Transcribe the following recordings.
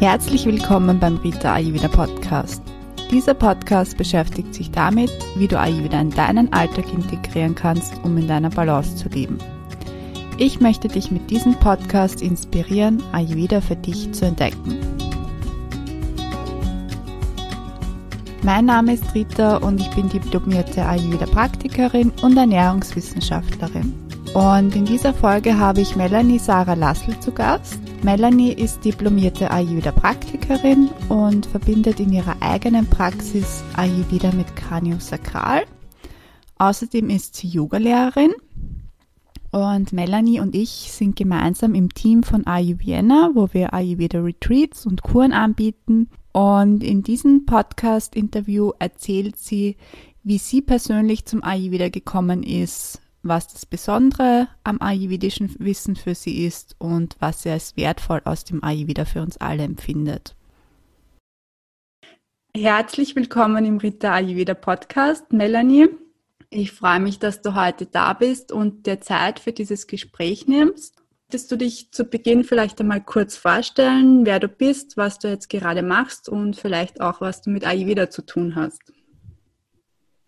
Herzlich willkommen beim Rita Ayurveda Podcast. Dieser Podcast beschäftigt sich damit, wie du Ayurveda in deinen Alltag integrieren kannst, um in deiner Balance zu leben. Ich möchte dich mit diesem Podcast inspirieren, Ayurveda für dich zu entdecken. Mein Name ist Rita und ich bin diplomierte Ayurveda-Praktikerin und Ernährungswissenschaftlerin. Und in dieser Folge habe ich Melanie Sarah Lassel zu Gast. Melanie ist diplomierte Ayurveda-Praktikerin und verbindet in ihrer eigenen Praxis Ayurveda mit Kraniosakral. Außerdem ist sie Yogalehrerin und Melanie und ich sind gemeinsam im Team von Ayurveda, wo wir Ayurveda Retreats und Kuren anbieten. Und in diesem Podcast-Interview erzählt sie, wie sie persönlich zum Ayurveda gekommen ist, was das Besondere am ayurvedischen Wissen für sie ist und was sie als wertvoll aus dem Ayurveda für uns alle empfindet. Herzlich willkommen im Rita Ayurveda Podcast, Melanie. Ich freue mich, dass du heute da bist und dir Zeit für dieses Gespräch nimmst. Würdest du dich zu Beginn vielleicht einmal kurz vorstellen, wer du bist, was du jetzt gerade machst und vielleicht auch, was du mit Ayurveda zu tun hast?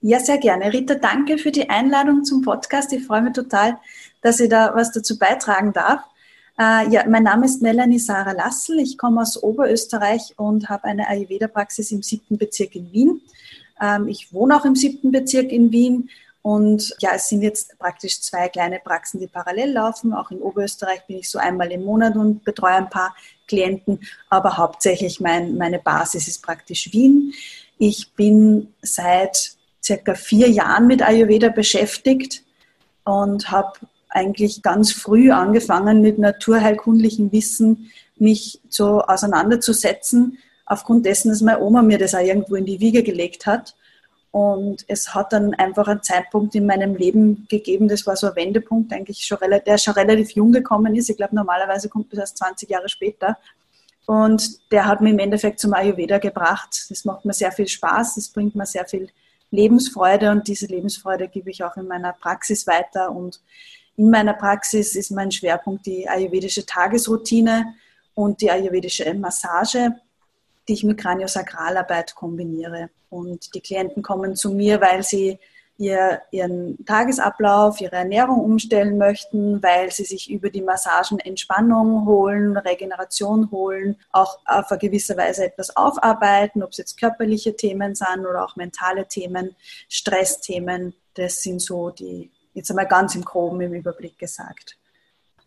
Ja, sehr gerne. Rita, danke für die Einladung zum Podcast. Ich freue mich total, dass ich da was dazu beitragen darf. Äh, ja, mein Name ist Melanie Sarah Lassel. Ich komme aus Oberösterreich und habe eine Ayurveda-Praxis im siebten Bezirk in Wien. Ähm, ich wohne auch im siebten Bezirk in Wien und ja, es sind jetzt praktisch zwei kleine Praxen, die parallel laufen. Auch in Oberösterreich bin ich so einmal im Monat und betreue ein paar Klienten, aber hauptsächlich mein, meine Basis ist praktisch Wien. Ich bin seit circa vier Jahren mit Ayurveda beschäftigt und habe eigentlich ganz früh angefangen, mit naturheilkundlichem Wissen mich so auseinanderzusetzen, aufgrund dessen, dass meine Oma mir das auch irgendwo in die Wiege gelegt hat. Und es hat dann einfach einen Zeitpunkt in meinem Leben gegeben, das war so ein Wendepunkt, eigentlich schon, der schon relativ jung gekommen ist. Ich glaube, normalerweise kommt das erst 20 Jahre später. Und der hat mich im Endeffekt zum Ayurveda gebracht. Das macht mir sehr viel Spaß, das bringt mir sehr viel Lebensfreude und diese Lebensfreude gebe ich auch in meiner Praxis weiter. Und in meiner Praxis ist mein Schwerpunkt die ayurvedische Tagesroutine und die ayurvedische Massage, die ich mit Kraniosakralarbeit kombiniere. Und die Klienten kommen zu mir, weil sie ihr, ihren Tagesablauf, ihre Ernährung umstellen möchten, weil sie sich über die Massagen Entspannung holen, Regeneration holen, auch auf eine gewisse Weise etwas aufarbeiten, ob es jetzt körperliche Themen sind oder auch mentale Themen, Stressthemen. Das sind so die, jetzt einmal ganz im Groben im Überblick gesagt.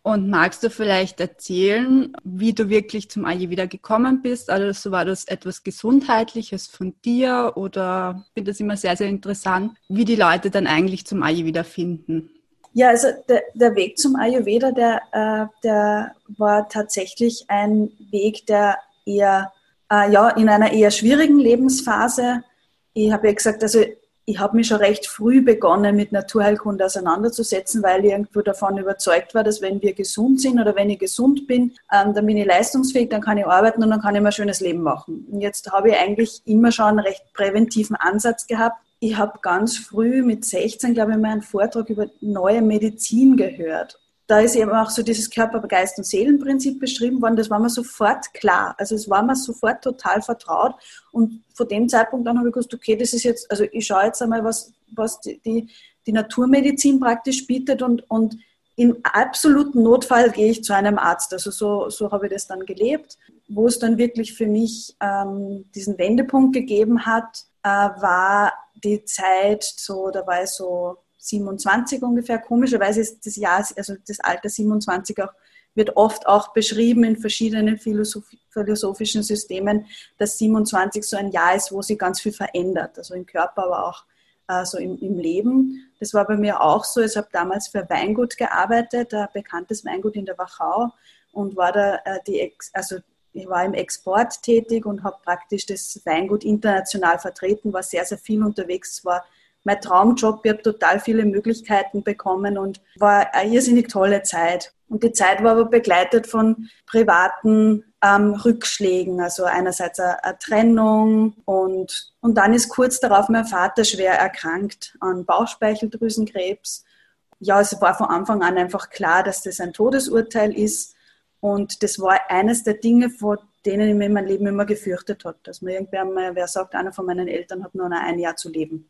Und magst du vielleicht erzählen, wie du wirklich zum Ayurveda gekommen bist? Also war das etwas Gesundheitliches von dir oder ich finde das immer sehr, sehr interessant, wie die Leute dann eigentlich zum Ayurveda finden? Ja, also der, der Weg zum Ayurveda, der, äh, der war tatsächlich ein Weg, der eher äh, ja, in einer eher schwierigen Lebensphase. Ich habe ja gesagt, also ich habe mich schon recht früh begonnen, mit Naturheilkunde auseinanderzusetzen, weil ich irgendwo davon überzeugt war, dass wenn wir gesund sind oder wenn ich gesund bin, ähm, dann bin ich leistungsfähig, dann kann ich arbeiten und dann kann ich mir ein schönes Leben machen. Und jetzt habe ich eigentlich immer schon einen recht präventiven Ansatz gehabt. Ich habe ganz früh mit 16, glaube ich, mal einen Vortrag über neue Medizin gehört da ist eben auch so dieses Körper-, Geist- und Seelenprinzip beschrieben worden. Das war mir sofort klar. Also es war mir sofort total vertraut. Und von dem Zeitpunkt an habe ich gewusst, okay, das ist jetzt, also ich schaue jetzt einmal, was, was die, die, die Naturmedizin praktisch bietet und, und im absoluten Notfall gehe ich zu einem Arzt. Also so, so habe ich das dann gelebt. Wo es dann wirklich für mich ähm, diesen Wendepunkt gegeben hat, äh, war die Zeit, so, da war ich so 27 ungefähr. Komischerweise ist das Jahr, also das Alter 27 auch, wird oft auch beschrieben in verschiedenen philosophischen Systemen, dass 27 so ein Jahr ist, wo sich ganz viel verändert, also im Körper, aber auch äh, so im, im, Leben. Das war bei mir auch so. Ich habe damals für Weingut gearbeitet, ein bekanntes Weingut in der Wachau und war da äh, die, also ich war im Export tätig und habe praktisch das Weingut international vertreten, war sehr, sehr viel unterwegs. War mein Traumjob. Ich habe total viele Möglichkeiten bekommen und war eine irrsinnig tolle Zeit. Und die Zeit war aber begleitet von privaten ähm, Rückschlägen, also einerseits eine, eine, Trennung und, und dann ist kurz darauf mein Vater schwer erkrankt an Bauchspeicheldrüsenkrebs. Ja, es war von Anfang an einfach klar, dass das ein Todesurteil ist. Und das war eines der Dinge, vor denen ich mir in meinem Leben immer gefürchtet habe. Dass mir irgendwer mal, wer sagt, einer von meinen Eltern hat nur noch ein Jahr zu leben.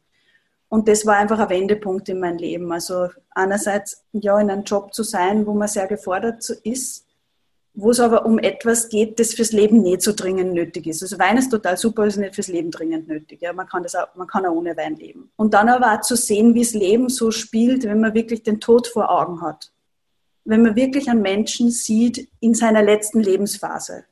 Und das war einfach ein Wendepunkt in meinem Leben. Also einerseits ja in einem Job zu sein, wo man sehr gefordert ist, wo es aber um etwas geht, das fürs Leben nicht so dringend nötig ist. Also Wein ist total super, ist nicht fürs Leben dringend nötig. Ja, man kann das auch, man kann auch ohne Wein leben. Und dann aber auch zu sehen, wie das Leben so spielt, wenn man wirklich den Tod vor Augen hat. Wenn man wirklich einen Menschen sieht in seiner letzten Lebensphase.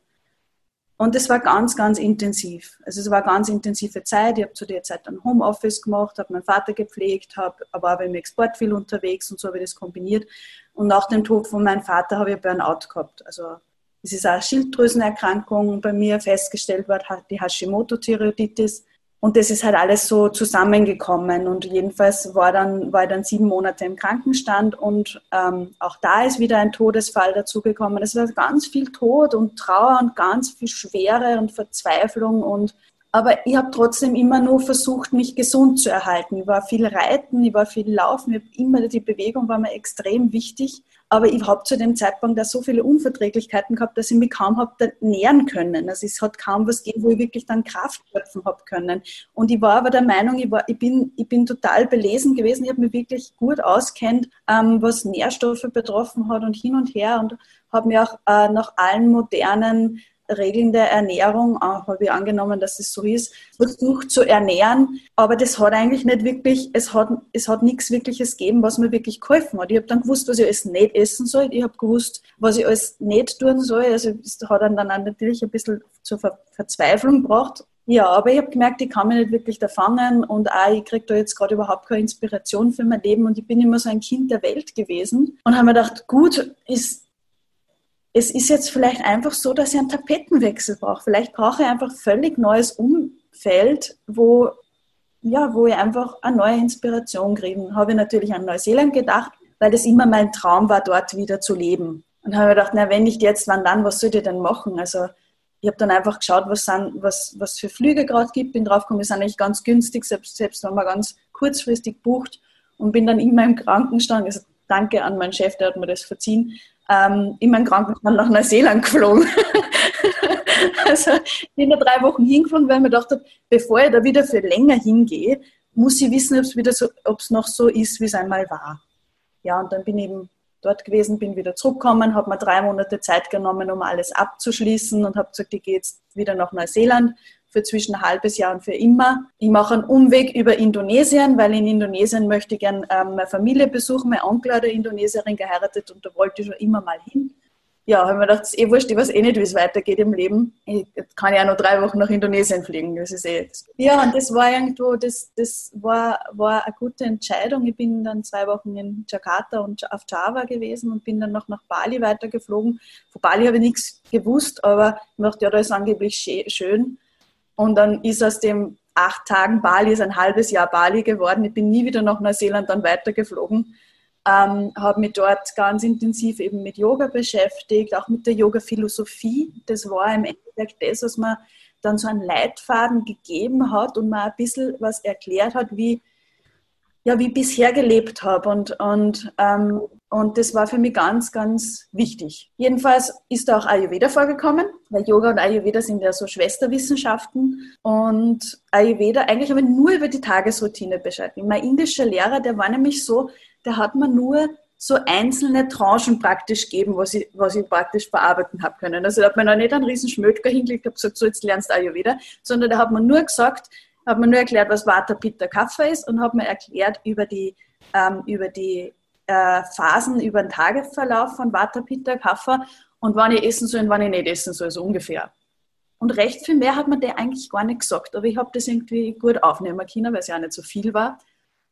Und es war ganz, ganz intensiv. Also es war eine ganz intensive Zeit. Ich habe zu der Zeit dann Homeoffice gemacht, habe meinen Vater gepflegt, habe, aber auch im Export viel unterwegs und so habe ich das kombiniert. Und nach dem Tod von meinem Vater habe ich Burnout gehabt. Also es ist eine Schilddrüsenerkrankung bei mir festgestellt worden, die Hashimoto-Thyreoiditis. Und das ist halt alles so zusammengekommen. Und jedenfalls war, dann, war dann sieben Monate im Krankenstand und ähm, auch da ist wieder ein Todesfall dazugekommen. Es war ganz viel Tod und Trauer und ganz viel Schwere und Verzweiflung. Und, aber ich habe trotzdem immer nur versucht, mich gesund zu erhalten. Ich war viel Reiten, ich war viel Laufen, immer die Bewegung war mir extrem wichtig. Aber ich habe zu dem Zeitpunkt da so viele Unverträglichkeiten gehabt, dass ich mich kaum habe nähren können. Also es hat kaum was gegeben, wo ich wirklich dann Kraft schöpfen habe können. Und ich war aber der Meinung, ich, war, ich, bin, ich bin total belesen gewesen. Ich habe mich wirklich gut auskennt, ähm, was Nährstoffe betroffen hat und hin und her und habe mir auch äh, nach allen modernen Regeln der Ernährung, habe ich angenommen, dass es so ist, versucht zu ernähren. Aber das hat eigentlich nicht wirklich, es hat, es hat nichts Wirkliches gegeben, was mir wirklich geholfen hat. Ich habe dann gewusst, was ich alles nicht essen soll. Ich habe gewusst, was ich alles nicht tun soll. Also es hat dann, dann natürlich ein bisschen zur Ver Verzweiflung gebracht. Ja, aber ich habe gemerkt, ich kann mich nicht wirklich da fangen und auch ich kriege da jetzt gerade überhaupt keine Inspiration für mein Leben und ich bin immer so ein Kind der Welt gewesen und habe mir gedacht, gut, ist es ist jetzt vielleicht einfach so, dass ich einen Tapetenwechsel brauche. Vielleicht brauche ich einfach völlig neues Umfeld, wo, ja, wo ich einfach eine neue Inspiration kriege. Habe ich natürlich an Neuseeland gedacht, weil das immer mein Traum war, dort wieder zu leben. Und habe mir gedacht, na, wenn nicht jetzt, wann dann, was soll ich denn machen? Also ich habe dann einfach geschaut, was, sind, was, was für Flüge gerade gibt, bin draufgekommen, die sind eigentlich ganz günstig, selbst, selbst wenn man ganz kurzfristig bucht und bin dann immer im Krankenstand. Also danke an meinen Chef, der hat mir das verziehen, ähm, in meinen Krankenstand nach Neuseeland geflogen. also ich bin da drei Wochen hingeflogen, weil ich mir gedacht habe, bevor ich da wieder für länger hingehe, muss ich wissen, ob es so, ob es noch so ist, wie es einmal war. Ja, und dann bin ich eben dort gewesen, bin wieder zurückgekommen, habe mir drei Monate Zeit genommen, um alles abzuschließen und habe gesagt, ich gehe jetzt wieder nach Neuseeland für zwischen ein halbes Jahr und für immer. Ich mache einen Umweg über Indonesien, weil in Indonesien möchte ich gerne ähm, meine Familie besuchen. Mein Onkel hat eine Indonesierin geheiratet und da wollte ich schon immer mal hin. Ja, habe mir gedacht, das ist eh wurscht, ich weiß eh nicht, wie es weitergeht im Leben. Ich kann ja noch drei Wochen nach Indonesien fliegen, das ist eh. Ja, und das war irgendwo, das, das war, war eine gute Entscheidung. Ich bin dann zwei Wochen in Jakarta und auf Java gewesen und bin dann noch nach Bali weitergeflogen. Von Bali habe ich nichts gewusst, aber ich dachte, ja, da ist angeblich schön. Und dann ist aus dem acht Tagen Bali, ist ein halbes Jahr Bali geworden. Ich bin nie wieder nach Neuseeland dann weitergeflogen. Ähm, habe mich dort ganz intensiv eben mit Yoga beschäftigt, auch mit der Yoga-Philosophie. Das war im Endeffekt das, was man dann so einen Leitfaden gegeben hat und man ein bisschen was erklärt hat, wie, ja, wie ich bisher gelebt habe. Und, und ähm, und das war für mich ganz, ganz wichtig. Jedenfalls ist da auch Ayurveda vorgekommen, weil Yoga und Ayurveda sind ja so Schwesterwissenschaften. Und Ayurveda, eigentlich habe ich nur über die Tagesroutine Bescheid. Mein indischer Lehrer, der war nämlich so, der hat mir nur so einzelne Tranchen praktisch geben, was ich, was ich praktisch verarbeiten habe können. Also da hat mir noch nicht einen riesen Schmödker hingelegt, habe gesagt, so jetzt lernst du Ayurveda, sondern da hat man nur gesagt, hat mir nur erklärt, was Vata, Pitta, Kapha ist und hat mir erklärt über die, ähm, über die äh, Phasen über den Tagesverlauf von Vata, Pitta, Kapha und wann ich essen soll und wann ich nicht essen soll, so ungefähr. Und recht viel mehr hat man der eigentlich gar nicht gesagt, aber ich habe das irgendwie gut aufnehmen können, weil es ja auch nicht so viel war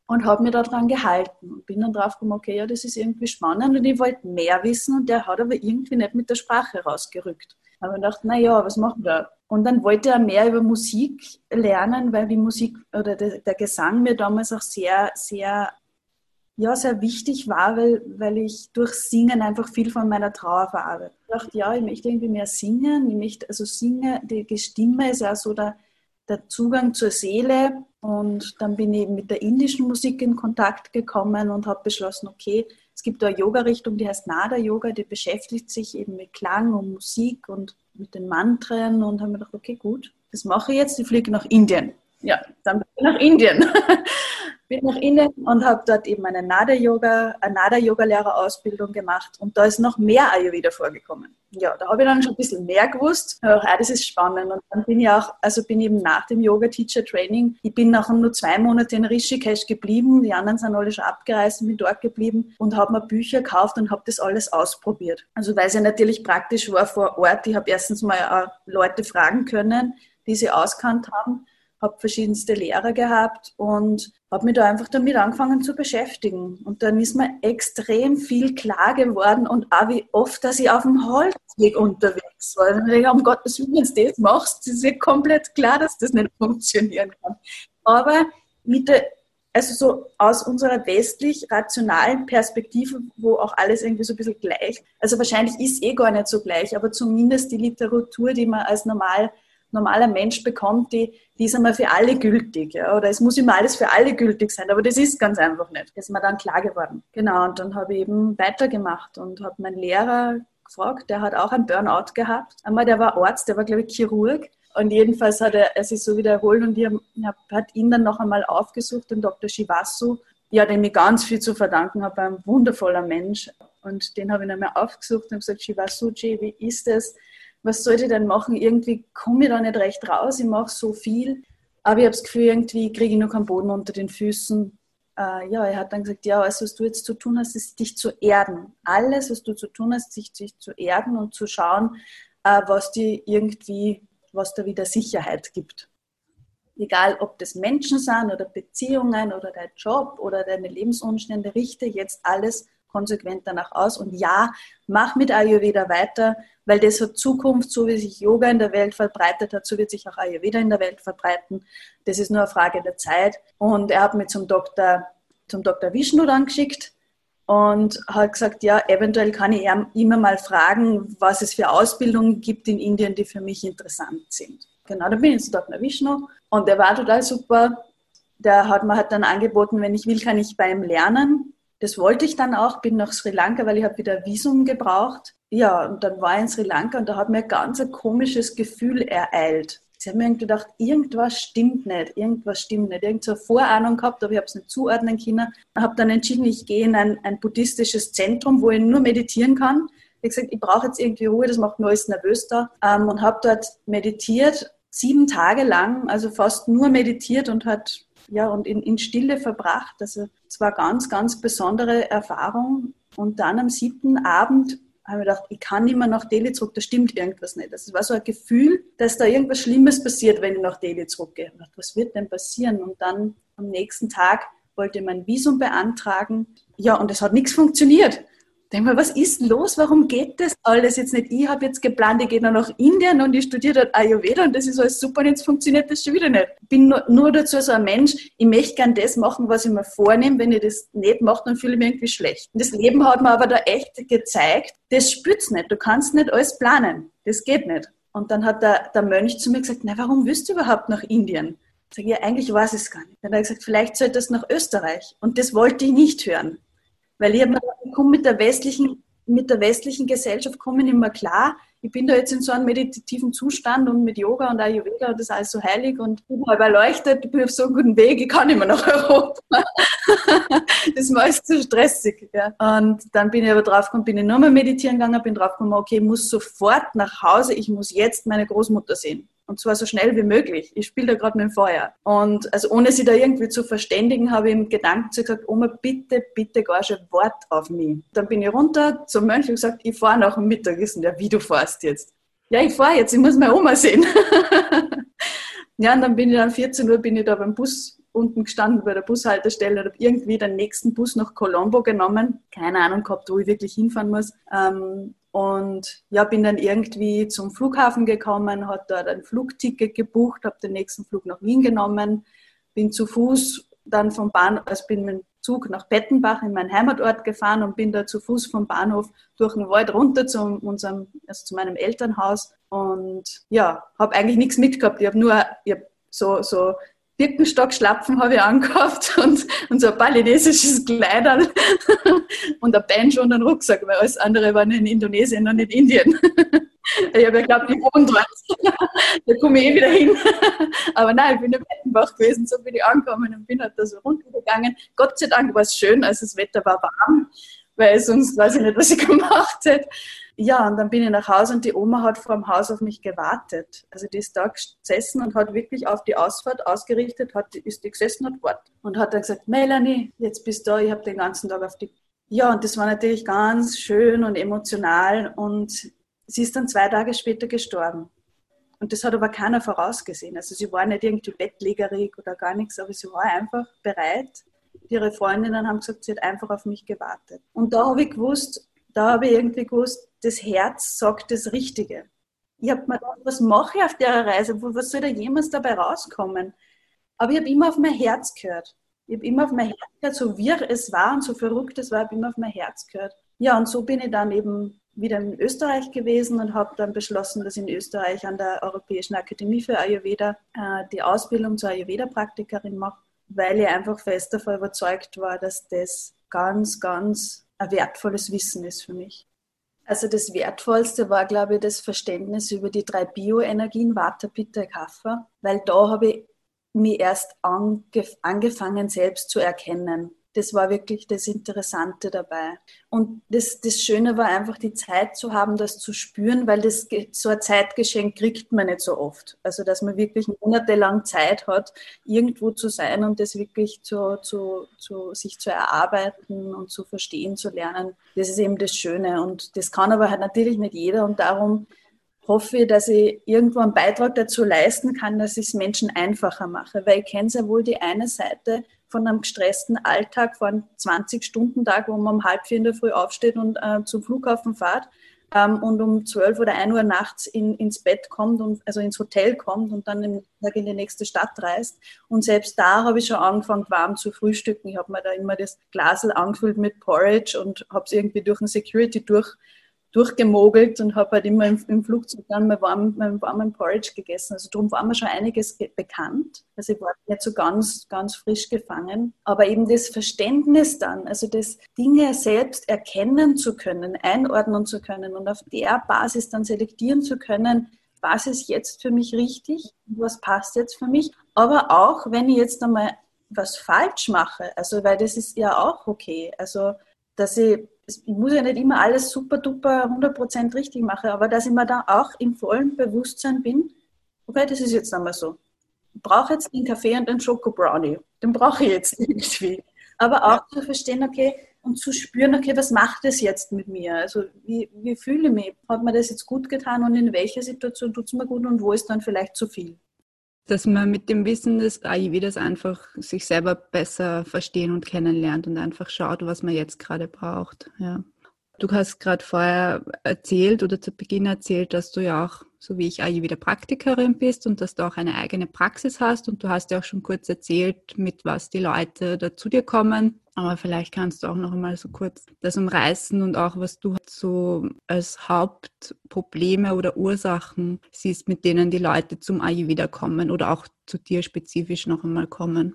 und habe mir daran gehalten und bin dann drauf gekommen, okay, ja, das ist irgendwie spannend und ich wollte mehr wissen und der hat aber irgendwie nicht mit der Sprache rausgerückt. Da habe ich gedacht, naja, was machen wir? Und dann wollte er mehr über Musik lernen, weil die Musik oder der, der Gesang mir damals auch sehr, sehr ja, sehr wichtig war, weil, weil ich durch Singen einfach viel von meiner Trauer verarbeite. Ich dachte, ja, ich möchte irgendwie mehr singen. Ich möchte, also singen, die Stimme ist ja so der, der Zugang zur Seele. Und dann bin ich eben mit der indischen Musik in Kontakt gekommen und habe beschlossen, okay, es gibt eine Yoga-Richtung, die heißt Nada-Yoga, die beschäftigt sich eben mit Klang und Musik und mit den Mantren und habe mir gedacht, okay, gut, das mache ich jetzt, ich fliege nach Indien. Ja, dann bin ich nach Indien. bin nach Indien und habe dort eben eine Nada-Yoga, eine Nada-Yoga-Lehrerausbildung gemacht und da ist noch mehr Ayurveda vorgekommen. Ja, da habe ich dann schon ein bisschen mehr gewusst. Auch, ah, das ist spannend. Und dann bin ich auch, also bin eben nach dem Yoga-Teacher-Training, ich bin nachher nur zwei Monate in Rishikesh geblieben, die anderen sind alle schon abgereist und bin dort geblieben und habe mir Bücher gekauft und habe das alles ausprobiert. Also weil es ja natürlich praktisch war vor Ort. Ich habe erstens mal auch Leute fragen können, die sie auskannt haben habe verschiedenste Lehrer gehabt und habe mich da einfach damit angefangen zu beschäftigen. Und dann ist mir extrem viel klar geworden und auch wie oft, dass ich auf dem Holzweg unterwegs war. Und ich um Gottes Willen, wenn du das machst, ist ja komplett klar, dass das nicht funktionieren kann. Aber mit der, also so aus unserer westlich-rationalen Perspektive, wo auch alles irgendwie so ein bisschen gleich, also wahrscheinlich ist eh gar nicht so gleich, aber zumindest die Literatur, die man als normal normaler Mensch bekommt, die, die ist einmal für alle gültig. Ja? Oder es muss immer alles für alle gültig sein, aber das ist ganz einfach nicht. Das ist mir dann klar geworden. Genau, und dann habe ich eben weitergemacht und habe meinen Lehrer gefragt, der hat auch einen Burnout gehabt. Einmal, der war Arzt, der war, glaube ich, Chirurg. Und jedenfalls hat er, er sich so wiederholt und ich hab ihn dann noch einmal aufgesucht, den Dr. Shivasu, ja, dem ich ganz viel zu verdanken habe, ein wundervoller Mensch. Und den habe ich dann mal aufgesucht und gesagt, Shivasuji, wie ist es? Was soll ich denn machen? Irgendwie komme ich da nicht recht raus, ich mache so viel, aber ich habe das Gefühl, irgendwie kriege ich noch keinen Boden unter den Füßen. Äh, ja, er hat dann gesagt, ja, alles, was du jetzt zu tun hast, ist dich zu erden. Alles, was du zu tun hast, ist dich zu erden und zu schauen, äh, was dir irgendwie, was da wieder Sicherheit gibt. Egal, ob das Menschen sind oder Beziehungen oder dein Job oder deine Lebensumstände, richte jetzt alles konsequent danach aus. Und ja, mach mit Ayurveda weiter, weil das hat Zukunft, so wie sich Yoga in der Welt verbreitet hat, so wird sich auch Ayurveda in der Welt verbreiten. Das ist nur eine Frage der Zeit. Und er hat mich zum Dr. zum Dr. Vishnu dann geschickt und hat gesagt, ja, eventuell kann ich immer mal fragen, was es für Ausbildungen gibt in Indien, die für mich interessant sind. Genau, da bin ich zu Dr. Vishnu und der war total super. Der hat mir halt dann angeboten, wenn ich will, kann ich bei ihm lernen. Das wollte ich dann auch, bin nach Sri Lanka, weil ich habe wieder Visum gebraucht. Ja, und dann war ich in Sri Lanka und da hat mir ganz ein komisches Gefühl ereilt. Ich habe mir irgendwie gedacht, irgendwas stimmt nicht, irgendwas stimmt nicht. Irgend so eine Vorahnung gehabt, aber ich habe es nicht zuordnen können. Habe dann entschieden, ich gehe in ein, ein buddhistisches Zentrum, wo ich nur meditieren kann. Ich habe gesagt, ich brauche jetzt irgendwie Ruhe, das macht mir alles nervös da. Ähm, und habe dort meditiert, sieben Tage lang, also fast nur meditiert und hat ja, und in, in Stille verbracht. Also es war ganz, ganz besondere Erfahrung. Und dann am siebten Abend habe ich gedacht, ich kann nicht mehr nach Delhi zurück, da stimmt irgendwas nicht. Also es war so ein Gefühl, dass da irgendwas Schlimmes passiert, wenn ich nach Delhi zurückgehe. Ich dachte, was wird denn passieren? Und dann am nächsten Tag wollte ich mein Visum beantragen. Ja, und es hat nichts funktioniert denke mal, was ist los? Warum geht das alles jetzt nicht? Ich habe jetzt geplant, ich gehe dann nach Indien und ich studiere dort Ayurveda und das ist alles super und jetzt funktioniert das schon wieder nicht. Ich bin nur, nur dazu so ein Mensch, ich möchte gern das machen, was ich mir vornehme. Wenn ich das nicht mache, dann fühle ich mich irgendwie schlecht. Und das Leben hat mir aber da echt gezeigt, das spürt's nicht. Du kannst nicht alles planen. Das geht nicht. Und dann hat der, der Mönch zu mir gesagt, na, warum willst du überhaupt nach Indien? Ich sage, ja, eigentlich weiß ich es gar nicht. Dann hat er gesagt, vielleicht sollte das nach Österreich. Und das wollte ich nicht hören. Weil ich ich komme mit der westlichen, mit der westlichen Gesellschaft komme ich nicht mehr klar. Ich bin da jetzt in so einem meditativen Zustand und mit Yoga und Ayurveda und das ist alles so heilig und halb erleuchtet, ich bin auf so einem guten Weg, ich kann nicht mehr nach Europa. das ist alles zu stressig. Ja. Und dann bin ich aber draufgekommen, bin ich nur mal meditieren gegangen, bin draufgekommen, okay, ich muss sofort nach Hause, ich muss jetzt meine Großmutter sehen. Und zwar so schnell wie möglich. Ich spiele da gerade mit dem Feuer. Und also ohne sie da irgendwie zu verständigen, habe ich im Gedanken gesagt, Oma, bitte, bitte gar schon Wort auf mich. Dann bin ich runter zum Mönch und gesagt, ich fahre nach dem Mittagessen. Ja, wie du fährst jetzt? Ja, ich fahre jetzt, ich muss meine Oma sehen. ja, und dann bin ich dann 14 Uhr bin ich da beim Bus unten gestanden bei der Bushaltestelle und habe irgendwie den nächsten Bus nach Colombo genommen. Keine Ahnung gehabt, wo ich wirklich hinfahren muss. Ähm, und ja, bin dann irgendwie zum Flughafen gekommen, hat dort ein Flugticket gebucht, habe den nächsten Flug nach Wien genommen, bin zu Fuß dann vom Bahnhof, also bin mit dem Zug nach Bettenbach in meinen Heimatort gefahren und bin da zu Fuß vom Bahnhof durch den Wald runter zu unserem, also zu meinem Elternhaus und ja, habe eigentlich nichts mitgehabt. Ich habe nur, ich hab so, so Birkenstock-Schlapfen habe ich angehabt und, und so ein balinesisches Kleiderl und ein Banjo und einen Rucksack, weil alles andere war in Indonesien und in Indien. Ich habe ja geglaubt, ich wohne dort. da komme ich eh wieder hin. Aber nein, ich bin im Bettenbach gewesen, so bin ich angekommen und bin halt da so runtergegangen. Gott sei Dank war es schön, also das Wetter war warm, weil sonst weiß ich nicht, was ich gemacht hätte. Ja, und dann bin ich nach Hause und die Oma hat vor dem Haus auf mich gewartet. Also die ist da gesessen und hat wirklich auf die Ausfahrt ausgerichtet, hat, ist die gesessen und wartet. Und hat dann gesagt, Melanie, jetzt bist du da, ich habe den ganzen Tag auf die... Ja, und das war natürlich ganz schön und emotional und sie ist dann zwei Tage später gestorben. Und das hat aber keiner vorausgesehen. Also sie war nicht irgendwie bettlägerig oder gar nichts, aber sie war einfach bereit. Ihre Freundinnen haben gesagt, sie hat einfach auf mich gewartet. Und da habe ich gewusst, da habe ich irgendwie gewusst, das Herz sagt das Richtige. Ich habe mir gedacht, was mache ich auf der Reise? Was soll da jemals dabei rauskommen? Aber ich habe immer auf mein Herz gehört. Ich habe immer auf mein Herz gehört, so wirr es war und so verrückt es war, ich habe immer auf mein Herz gehört. Ja, und so bin ich dann eben wieder in Österreich gewesen und habe dann beschlossen, dass ich in Österreich an der Europäischen Akademie für Ayurveda äh, die Ausbildung zur Ayurveda-Praktikerin mache, weil ich einfach fest davon überzeugt war, dass das ganz, ganz ein wertvolles Wissen ist für mich. Also das Wertvollste war, glaube ich, das Verständnis über die drei Bioenergien, Vata, Pitta, Kapha, weil da habe ich mich erst angefangen, selbst zu erkennen das war wirklich das Interessante dabei. Und das, das Schöne war einfach die Zeit zu haben, das zu spüren, weil das so ein Zeitgeschenk kriegt man nicht so oft. Also dass man wirklich monatelang Zeit hat, irgendwo zu sein und das wirklich zu, zu, zu sich zu erarbeiten und zu verstehen, zu lernen. Das ist eben das Schöne. Und das kann aber halt natürlich nicht jeder und darum hoffe ich, dass ich irgendwo einen Beitrag dazu leisten kann, dass ich es Menschen einfacher mache. Weil ich kenne sehr wohl die eine Seite, von einem gestressten Alltag, von einem 20-Stunden-Tag, wo man um halb vier in der Früh aufsteht und äh, zum Flughafen fährt ähm, und um zwölf oder ein Uhr nachts in, ins Bett kommt, und, also ins Hotel kommt und dann im, in die nächste Stadt reist. Und selbst da habe ich schon angefangen, warm zu frühstücken. Ich habe mir da immer das Glasel angefüllt mit Porridge und habe es irgendwie durch ein Security durch durchgemogelt und habe halt immer im, im, Flugzeug dann mein, warm, mein warmen Porridge gegessen. Also darum war mir schon einiges bekannt. Also ich war nicht so ganz, ganz frisch gefangen. Aber eben das Verständnis dann, also das Dinge selbst erkennen zu können, einordnen zu können und auf der Basis dann selektieren zu können, was ist jetzt für mich richtig, was passt jetzt für mich. Aber auch, wenn ich jetzt einmal was falsch mache, also weil das ist ja auch okay. Also dass ich ich muss ja nicht immer alles super duper 100% richtig machen, aber dass ich mir da auch im vollen Bewusstsein bin, okay, das ist jetzt einmal so. Ich brauche jetzt den Kaffee und den Schoko Brownie. Den brauche ich jetzt irgendwie. Aber auch ja. zu verstehen, okay, und zu spüren, okay, was macht das jetzt mit mir? Also wie, wie fühle ich mich? Hat mir das jetzt gut getan und in welcher Situation tut es mir gut und wo ist dann vielleicht zu viel? Dass man mit dem Wissen des Ayurvedas einfach sich selber besser verstehen und kennenlernt und einfach schaut, was man jetzt gerade braucht. Ja. Du hast gerade vorher erzählt oder zu Beginn erzählt, dass du ja auch, so wie ich, Ayurveda-Praktikerin bist und dass du auch eine eigene Praxis hast. Und du hast ja auch schon kurz erzählt, mit was die Leute da zu dir kommen. Aber vielleicht kannst du auch noch einmal so kurz das umreißen und auch, was du so als Hauptprobleme oder Ursachen siehst, mit denen die Leute zum Ayurveda kommen oder auch zu dir spezifisch noch einmal kommen.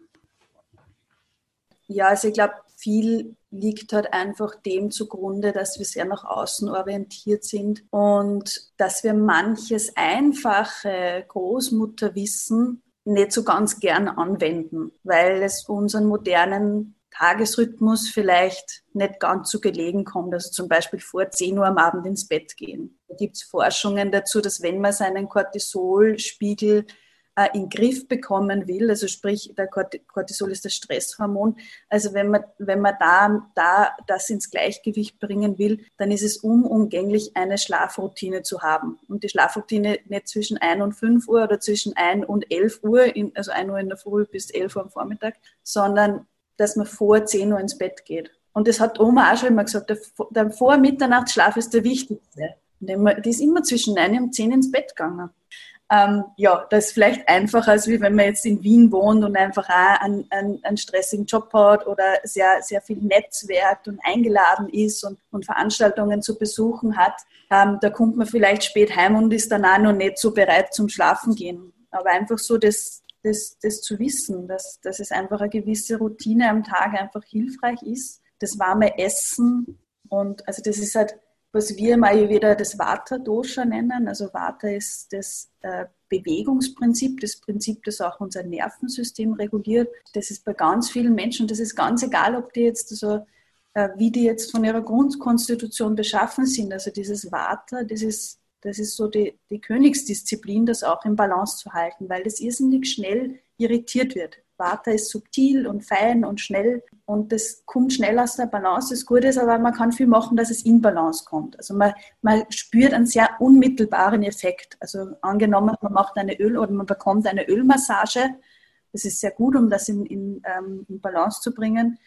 Ja, also ich glaube, viel liegt halt einfach dem zugrunde, dass wir sehr nach außen orientiert sind und dass wir manches einfache Großmutterwissen nicht so ganz gern anwenden, weil es unseren modernen Tagesrhythmus vielleicht nicht ganz so gelegen kommt. Also zum Beispiel vor 10 Uhr am Abend ins Bett gehen. Da gibt es Forschungen dazu, dass wenn man seinen Cortisolspiegel äh, in den Griff bekommen will, also sprich, der Cortisol ist das Stresshormon, also wenn man, wenn man da, da das ins Gleichgewicht bringen will, dann ist es unumgänglich, eine Schlafroutine zu haben. Und die Schlafroutine nicht zwischen 1 und 5 Uhr oder zwischen 1 und 11 Uhr, in, also 1 Uhr in der Früh bis 11 Uhr am Vormittag, sondern dass man vor 10 Uhr ins Bett geht. Und das hat Oma auch schon immer gesagt, der, der Vor Mitternachtsschlaf ist der wichtigste. Die ist immer zwischen 9 und 10 ins Bett gegangen. Ähm, ja, das ist vielleicht einfacher, als wenn man jetzt in Wien wohnt und einfach auch einen, einen, einen stressigen Job hat oder sehr, sehr viel netzwerkt und eingeladen ist und, und Veranstaltungen zu besuchen hat. Ähm, da kommt man vielleicht spät heim und ist dann auch noch nicht so bereit zum Schlafen gehen. Aber einfach so das, das, das zu wissen, dass, dass es einfach eine gewisse Routine am Tag einfach hilfreich ist. Das warme Essen und also das ist halt was wir im Ayurveda das Vata-Dosha nennen. Also Vata ist das äh, Bewegungsprinzip, das Prinzip, das auch unser Nervensystem reguliert. Das ist bei ganz vielen Menschen, das ist ganz egal, ob die jetzt so, äh, wie die jetzt von ihrer Grundkonstitution beschaffen sind. Also dieses Vata, das ist, das ist so die, die Königsdisziplin, das auch im Balance zu halten, weil das irrsinnig schnell irritiert wird. Vata ist subtil und fein und schnell und das kommt schnell aus der Balance. Das Gute ist aber, man kann viel machen, dass es in Balance kommt. Also man, man spürt einen sehr unmittelbaren Effekt. Also angenommen, man macht eine Öl oder man bekommt eine Ölmassage, das ist sehr gut, um das in, in, ähm, in Balance zu bringen,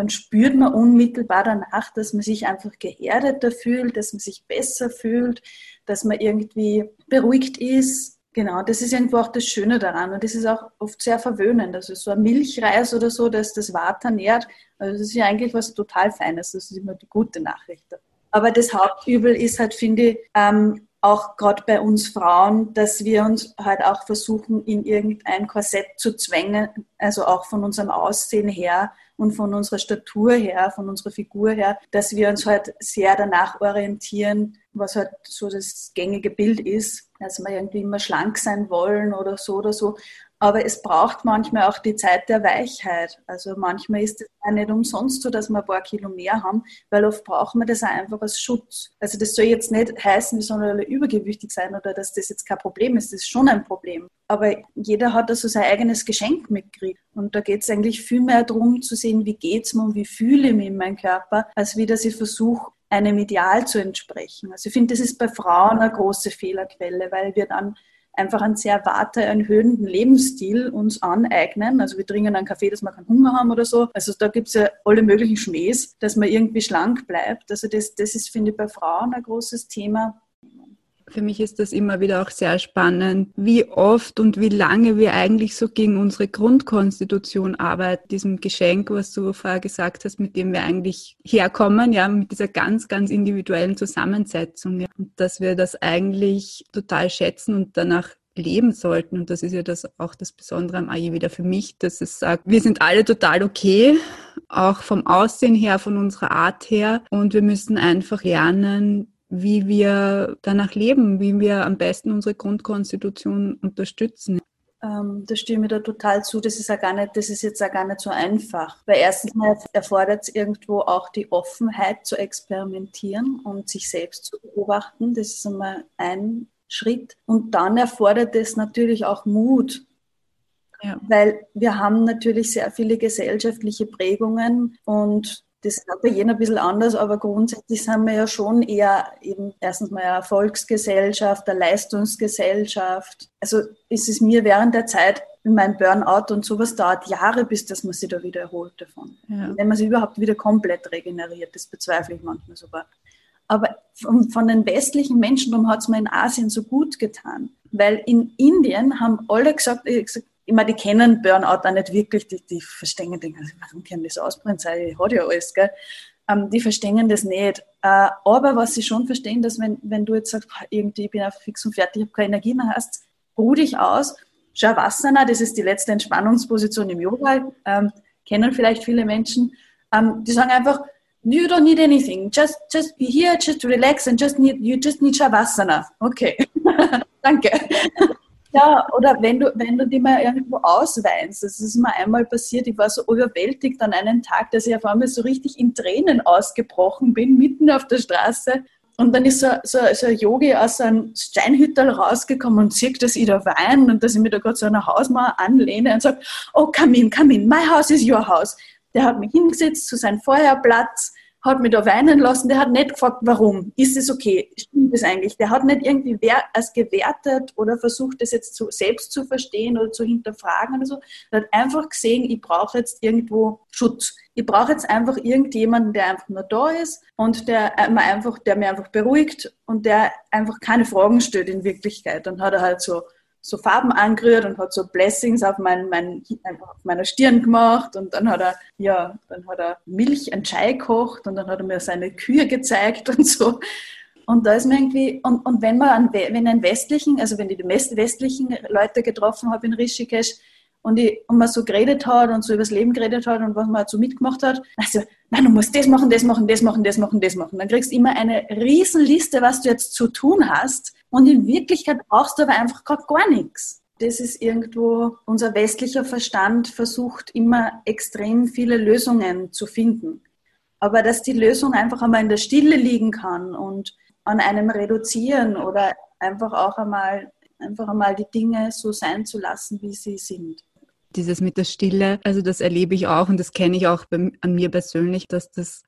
dann spürt man unmittelbar danach, dass man sich einfach geerdeter fühlt, dass man sich besser fühlt, dass man irgendwie beruhigt ist, Genau, das ist irgendwo auch das Schöne daran und das ist auch oft sehr verwöhnend. Also so ein Milchreis oder so, dass das Water nährt, also das ist ja eigentlich was total Feines, das ist immer die gute Nachricht. Aber das Hauptübel ist halt, finde ich, ähm, auch gerade bei uns Frauen, dass wir uns halt auch versuchen, in irgendein Korsett zu zwängen, also auch von unserem Aussehen her und von unserer Statur her, von unserer Figur her, dass wir uns halt sehr danach orientieren, was halt so das gängige Bild ist, dass wir irgendwie immer schlank sein wollen oder so oder so. Aber es braucht manchmal auch die Zeit der Weichheit. Also manchmal ist es auch nicht umsonst so, dass wir ein paar Kilo mehr haben, weil oft brauchen wir das auch einfach als Schutz. Also das soll jetzt nicht heißen, wir sollen alle übergewichtig sein oder dass das jetzt kein Problem ist. Das ist schon ein Problem. Aber jeder hat also sein eigenes Geschenk mitgekriegt. Und da geht es eigentlich viel mehr darum zu sehen, wie geht es mir und wie fühle ich mich in meinem Körper, als wie dass ich versuche, einem Ideal zu entsprechen. Also ich finde, das ist bei Frauen eine große Fehlerquelle, weil wir dann einfach einen sehr erhöhenden Lebensstil uns aneignen. Also wir trinken einen Kaffee, dass wir keinen Hunger haben oder so. Also da gibt es ja alle möglichen Schmähs, dass man irgendwie schlank bleibt. Also das, das ist, finde ich, bei Frauen ein großes Thema. Für mich ist das immer wieder auch sehr spannend, wie oft und wie lange wir eigentlich so gegen unsere Grundkonstitution arbeiten, diesem Geschenk, was du vorher gesagt hast, mit dem wir eigentlich herkommen, ja, mit dieser ganz, ganz individuellen Zusammensetzung. Ja. Und dass wir das eigentlich total schätzen und danach leben sollten. Und das ist ja das auch das Besondere am Ayurveda für mich, dass es sagt, wir sind alle total okay, auch vom Aussehen her, von unserer Art her. Und wir müssen einfach lernen, wie wir danach leben, wie wir am besten unsere Grundkonstitution unterstützen. Ähm, da stimme ich da total zu. Das ist, ja gar nicht, das ist jetzt auch gar nicht so einfach. Weil erstens erfordert es irgendwo auch die Offenheit zu experimentieren und sich selbst zu beobachten. Das ist einmal ein Schritt. Und dann erfordert es natürlich auch Mut. Ja. Weil wir haben natürlich sehr viele gesellschaftliche Prägungen und das ist bei jedem ein bisschen anders, aber grundsätzlich sind wir ja schon eher eben erstens mal eine Volksgesellschaft, eine Leistungsgesellschaft. Also ist es mir während der Zeit in meinem Burnout und sowas dauert Jahre, bis dass man sich da wieder erholt davon. Ja. Wenn man sich überhaupt wieder komplett regeneriert, das bezweifle ich manchmal sogar. Aber von, von den westlichen Menschen, darum hat es mir in Asien so gut getan. Weil in Indien haben alle gesagt, gesagt meine, die kennen Burnout auch nicht wirklich, die, die verstehen, denken, also, warum können das ausbrennen sein? Ich hatte ja alles, gell? Ähm, die verstehen das nicht. Äh, aber was sie schon verstehen, dass wenn, wenn du jetzt sagst, irgendwie, ich bin einfach fix und fertig, ich habe keine Energie mehr hast, ruh dich aus. Shavasana, das ist die letzte Entspannungsposition im Yoga, ähm, kennen vielleicht viele Menschen. Ähm, die sagen einfach, you don't need anything, just, just be here, just relax and just need, you just need Shavasana. Okay, danke. Ja, oder wenn du, wenn du die mal irgendwo ausweinst, das ist mir einmal passiert, ich war so überwältigt an einem Tag, dass ich auf einmal so richtig in Tränen ausgebrochen bin, mitten auf der Straße. Und dann ist so, so, so ein Yogi aus einem Steinhüttel rausgekommen und sieht, dass ich da weine und dass ich mir da gerade so einer Hausmauer anlehne und sagt, oh, come in, come in, my house is your house. Der hat mich hingesetzt zu seinem Feuerplatz hat mich da weinen lassen, der hat nicht gefragt, warum. Ist es okay? Stimmt es eigentlich? Der hat nicht irgendwie als gewertet oder versucht, das jetzt zu, selbst zu verstehen oder zu hinterfragen oder so. Er hat einfach gesehen, ich brauche jetzt irgendwo Schutz. Ich brauche jetzt einfach irgendjemanden, der einfach nur da ist und der mir einfach, der mir einfach beruhigt und der einfach keine Fragen stellt in Wirklichkeit. Dann hat er halt so so Farben angerührt und hat so Blessings auf, mein, mein, auf meiner Stirn gemacht und dann hat er, ja, dann hat er Milch, ein Chai gekocht und dann hat er mir seine Kühe gezeigt und so. Und da ist mir irgendwie, und, und wenn man an, wenn einen westlichen, also wenn ich die westlichen Leute getroffen habe in Rishikesh, und, ich, und man so geredet hat und so übers Leben geredet hat und was man halt so mitgemacht hat, also, nein, du musst das machen, das machen, das machen, das machen, das machen. Dann kriegst du immer eine Riesenliste, was du jetzt zu tun hast und in Wirklichkeit brauchst du aber einfach gar, gar nichts. Das ist irgendwo, unser westlicher Verstand versucht immer extrem viele Lösungen zu finden. Aber dass die Lösung einfach einmal in der Stille liegen kann und an einem reduzieren oder einfach auch einmal, einfach einmal die Dinge so sein zu lassen, wie sie sind. Dieses mit der Stille, also das erlebe ich auch und das kenne ich auch bei, an mir persönlich, dass das,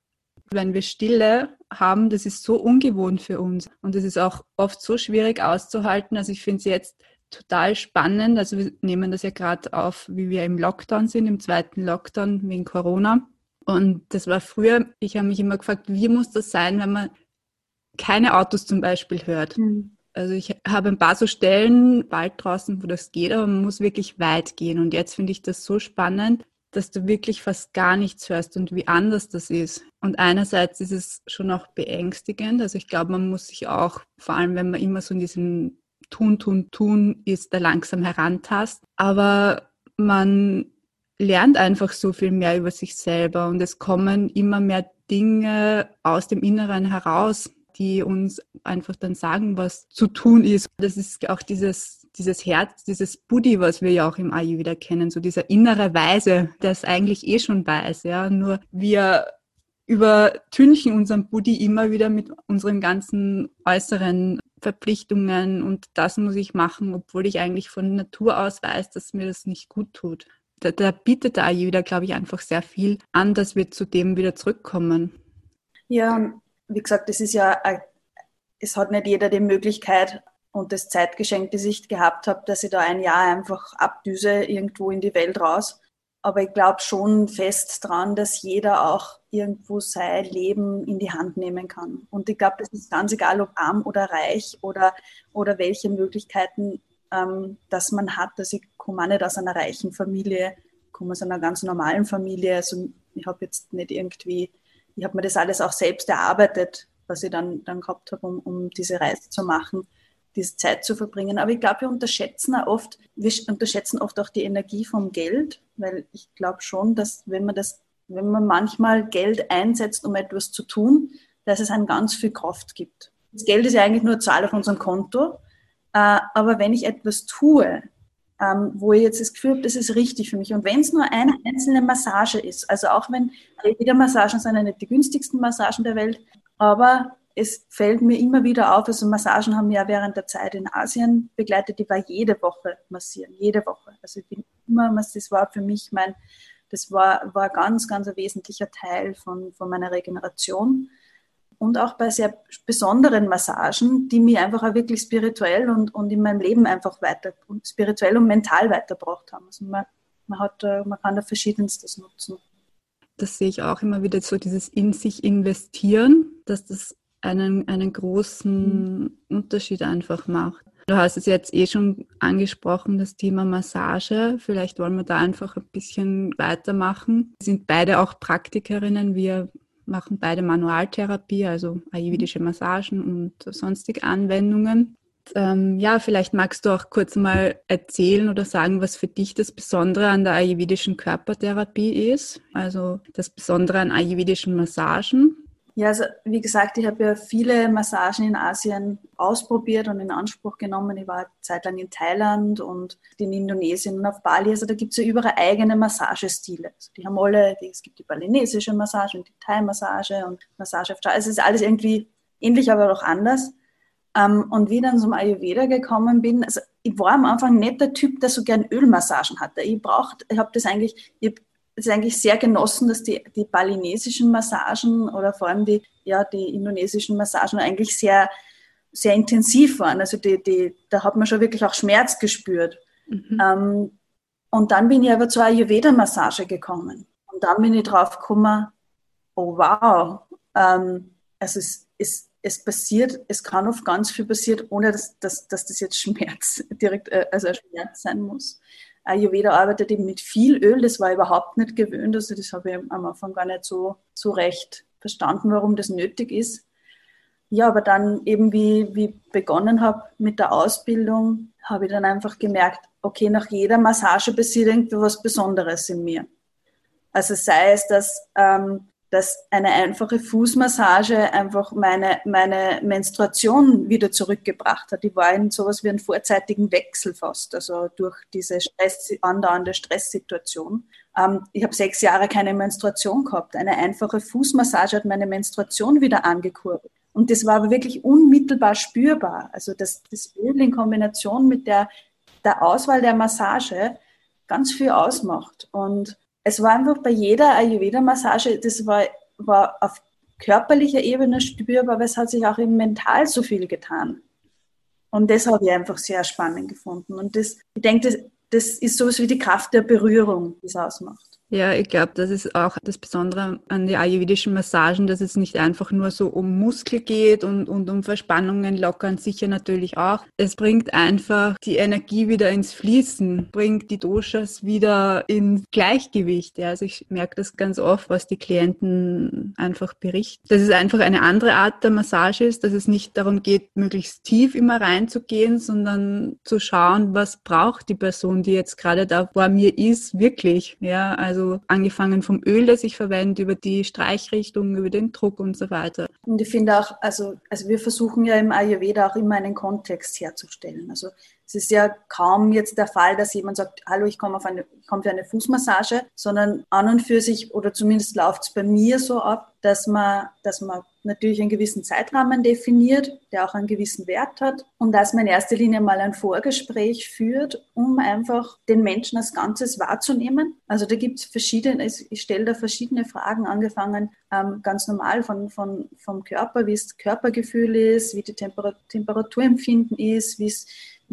wenn wir Stille haben, das ist so ungewohnt für uns und es ist auch oft so schwierig auszuhalten. Also ich finde es jetzt total spannend. Also wir nehmen das ja gerade auf, wie wir im Lockdown sind, im zweiten Lockdown wegen Corona. Und das war früher, ich habe mich immer gefragt, wie muss das sein, wenn man keine Autos zum Beispiel hört. Mhm. Also ich habe ein paar so Stellen bald draußen, wo das geht, aber man muss wirklich weit gehen. Und jetzt finde ich das so spannend, dass du wirklich fast gar nichts hörst und wie anders das ist. Und einerseits ist es schon auch beängstigend. Also ich glaube, man muss sich auch, vor allem wenn man immer so in diesem Tun, Tun, Tun ist, da langsam herantast. Aber man lernt einfach so viel mehr über sich selber und es kommen immer mehr Dinge aus dem Inneren heraus, die uns einfach dann sagen, was zu tun ist. Das ist auch dieses, dieses Herz, dieses Buddhi, was wir ja auch im Ayurveda kennen, so dieser innere Weise, der es eigentlich eh schon weiß, ja. Nur wir übertünchen unseren Buddhi immer wieder mit unseren ganzen äußeren Verpflichtungen und das muss ich machen, obwohl ich eigentlich von Natur aus weiß, dass mir das nicht gut tut. Da, da bietet der Ayurveda, glaube ich, einfach sehr viel an, dass wir zu dem wieder zurückkommen. Ja, wie gesagt, es ist ja, es hat nicht jeder die Möglichkeit und das Zeitgeschenk, das ich gehabt habe, dass ich da ein Jahr einfach abdüse irgendwo in die Welt raus. Aber ich glaube schon fest dran, dass jeder auch irgendwo sein Leben in die Hand nehmen kann. Und ich glaube, das ist ganz egal, ob arm oder reich oder, oder welche Möglichkeiten ähm, das man hat. Also ich komme auch nicht aus einer reichen Familie, komme aus einer ganz normalen Familie. Also ich habe jetzt nicht irgendwie ich habe mir das alles auch selbst erarbeitet, was ich dann, dann gehabt habe, um, um diese Reise zu machen, diese Zeit zu verbringen. Aber ich glaube, wir unterschätzen auch oft, wir unterschätzen oft auch die Energie vom Geld, weil ich glaube schon, dass wenn man das, wenn man manchmal Geld einsetzt, um etwas zu tun, dass es einem ganz viel Kraft gibt. Das Geld ist ja eigentlich nur Zahl auf unserem Konto. Äh, aber wenn ich etwas tue, ähm, wo ich jetzt das Gefühl habe, das ist richtig für mich. Und wenn es nur eine einzelne Massage ist, also auch wenn jede Massagen sind ja nicht die günstigsten Massagen der Welt, aber es fällt mir immer wieder auf, also Massagen haben wir ja während der Zeit in Asien begleitet, die war jede Woche massieren, jede Woche. Also ich bin immer, das war für mich mein, das war, war ganz, ganz ein wesentlicher Teil von, von meiner Regeneration und auch bei sehr besonderen Massagen, die mich einfach auch wirklich spirituell und, und in meinem Leben einfach weiter, spirituell und mental weitergebracht haben. Also man, man, hat, äh, man kann da verschiedenstes nutzen. Das sehe ich auch immer wieder so, dieses in sich investieren, dass das einen, einen großen mhm. Unterschied einfach macht. Du hast es jetzt eh schon angesprochen, das Thema Massage. Vielleicht wollen wir da einfach ein bisschen weitermachen. Wir sind beide auch Praktikerinnen. Wir machen beide Manualtherapie, also ayurvedische Massagen und sonstige Anwendungen. Ähm, ja, vielleicht magst du auch kurz mal erzählen oder sagen, was für dich das Besondere an der ayurvedischen Körpertherapie ist, also das Besondere an ayurvedischen Massagen. Ja, also wie gesagt, ich habe ja viele Massagen in Asien ausprobiert und in Anspruch genommen. Ich war eine Zeit lang in Thailand und in Indonesien und auf Bali. Also da gibt es ja überall eigene Massagestile. Also die haben alle, die, es gibt die balinesische Massage und die Thai-Massage und Massage auf Thai. Also es ist alles irgendwie ähnlich, aber auch anders. Ähm, und wie ich dann zum Ayurveda gekommen bin, also ich war am Anfang nicht der Typ, der so gern Ölmassagen hatte. Ich braucht, ich habe das eigentlich, ich es ist eigentlich sehr genossen, dass die, die balinesischen Massagen oder vor allem die, ja, die indonesischen Massagen eigentlich sehr, sehr intensiv waren. Also die, die, da hat man schon wirklich auch Schmerz gespürt. Mhm. Ähm, und dann bin ich aber zur Ayurveda-Massage gekommen. Und dann bin ich drauf gekommen, oh wow, ähm, also es, es, es passiert, es kann oft ganz viel passieren, ohne dass, dass, dass das jetzt Schmerz direkt, äh, also ein Schmerz sein muss. Ayurveda arbeitet eben mit viel Öl, das war überhaupt nicht gewöhnt, also das habe ich am Anfang gar nicht so, so recht verstanden, warum das nötig ist. ja, aber dann eben wie, wie begonnen habe mit der Ausbildung, habe ich dann einfach gemerkt, okay, nach jeder Massage passiert was Besonderes in mir. Also sei es, dass, ähm, dass eine einfache Fußmassage einfach meine, meine Menstruation wieder zurückgebracht hat. Die war in sowas wie einen vorzeitigen Wechsel fast, also durch diese Stress, andauernde Stresssituation. Ähm, ich habe sechs Jahre keine Menstruation gehabt. Eine einfache Fußmassage hat meine Menstruation wieder angekurbelt. Und das war aber wirklich unmittelbar spürbar. Also das, das Öl in Kombination mit der, der Auswahl der Massage ganz viel ausmacht. Und es war einfach bei jeder Ayurveda-Massage, das war, war auf körperlicher Ebene spürbar, aber es hat sich auch im Mental so viel getan. Und das habe ich einfach sehr spannend gefunden. Und das, ich denke, das, das ist sowas wie die Kraft der Berührung, die es ausmacht. Ja, ich glaube, das ist auch das Besondere an den ayurvedischen Massagen, dass es nicht einfach nur so um Muskel geht und, und um Verspannungen lockern, sicher natürlich auch. Es bringt einfach die Energie wieder ins Fließen, bringt die Doshas wieder in Gleichgewicht. Ja, also ich merke das ganz oft, was die Klienten einfach berichten. Dass es einfach eine andere Art der Massage ist, dass es nicht darum geht, möglichst tief immer reinzugehen, sondern zu schauen, was braucht die Person, die jetzt gerade da vor mir ist, wirklich. Ja, also also angefangen vom Öl, das ich verwende, über die Streichrichtung, über den Druck und so weiter. Und ich finde auch, also, also wir versuchen ja im Ayurveda auch immer einen Kontext herzustellen. Also es ist ja kaum jetzt der Fall, dass jemand sagt, hallo, ich komme, auf eine, ich komme für eine Fußmassage, sondern an und für sich, oder zumindest läuft es bei mir so ab, dass man, dass man natürlich einen gewissen Zeitrahmen definiert, der auch einen gewissen Wert hat und dass man in erster Linie mal ein Vorgespräch führt, um einfach den Menschen als Ganzes wahrzunehmen. Also da gibt es verschiedene, ich stelle da verschiedene Fragen, angefangen ähm, ganz normal von, von, vom Körper, wie es Körpergefühl ist, wie die Temper Temperaturempfinden ist, wie es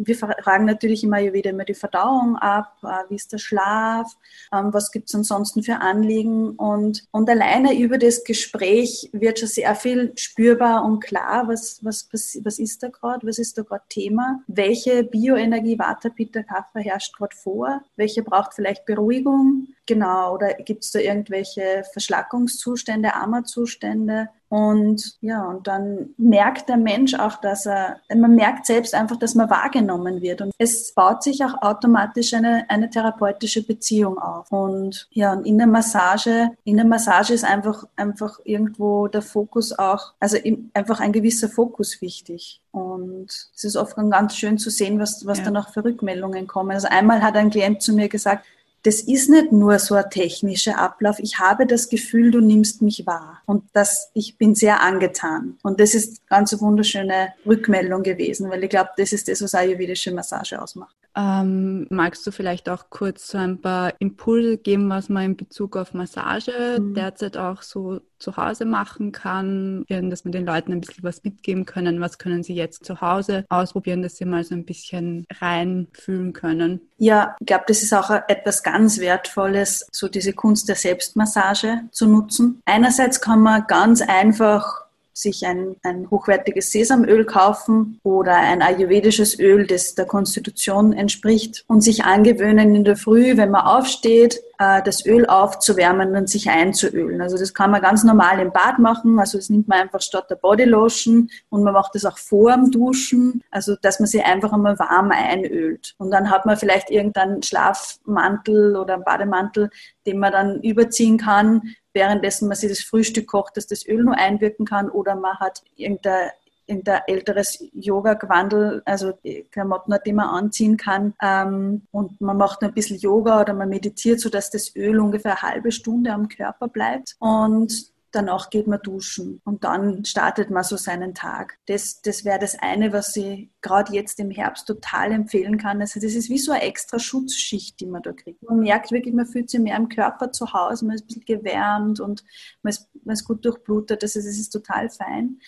wir fragen natürlich immer wieder immer die Verdauung ab, äh, wie ist der Schlaf, ähm, was gibt es ansonsten für Anliegen? Und, und alleine über das Gespräch wird schon sehr viel spürbar und klar, was, was, was ist da gerade, was ist da gerade Thema, welche Bioenergie Vata, Pitta, Kapha herrscht gerade vor, welche braucht vielleicht Beruhigung, genau, oder gibt es da irgendwelche Verschlackungszustände, Armerzustände, und ja, und dann merkt der Mensch auch, dass er, man merkt selbst einfach, dass man wahrgenommen wird. Und es baut sich auch automatisch eine, eine therapeutische Beziehung auf. Und ja, und in der Massage, in der Massage ist einfach, einfach irgendwo der Fokus auch, also einfach ein gewisser Fokus wichtig. Und es ist oft ganz schön zu sehen, was, was ja. dann auch für Rückmeldungen kommen. Also einmal hat ein Klient zu mir gesagt, das ist nicht nur so ein technischer Ablauf. Ich habe das Gefühl, du nimmst mich wahr. Und das, ich bin sehr angetan. Und das ist ganz eine wunderschöne Rückmeldung gewesen, weil ich glaube, das ist das, was ayurvedische Massage ausmacht. Ähm, magst du vielleicht auch kurz so ein paar Impulse geben, was man in Bezug auf Massage mhm. derzeit auch so zu Hause machen kann, dass man den Leuten ein bisschen was mitgeben können, was können sie jetzt zu Hause ausprobieren, dass sie mal so ein bisschen reinfühlen können? Ja, ich glaube, das ist auch etwas ganz Wertvolles, so diese Kunst der Selbstmassage zu nutzen. Einerseits kann man ganz einfach sich ein, ein hochwertiges Sesamöl kaufen oder ein ayurvedisches Öl, das der Konstitution entspricht und sich angewöhnen in der Früh, wenn man aufsteht, äh, das Öl aufzuwärmen und sich einzuölen. Also das kann man ganz normal im Bad machen. Also das nimmt man einfach statt der Bodylotion und man macht das auch vor dem Duschen. Also dass man sich einfach einmal warm einölt. Und dann hat man vielleicht irgendeinen Schlafmantel oder einen Bademantel, den man dann überziehen kann, währenddessen man sich das Frühstück kocht, dass das Öl nur einwirken kann oder man hat irgendein irgendein älteres Yoga-Gewandel, also Klamotten, die man anziehen kann. Ähm, und man macht ein bisschen Yoga oder man meditiert, sodass das Öl ungefähr eine halbe Stunde am Körper bleibt. Und danach geht man duschen und dann startet man so seinen Tag. Das, das wäre das eine, was ich gerade jetzt im Herbst total empfehlen kann. Also das ist wie so eine extra Schutzschicht, die man da kriegt. Man merkt wirklich, man fühlt sich mehr im Körper zu Hause, man ist ein bisschen gewärmt und man ist, man ist gut durchblutet. Also das ist total fein.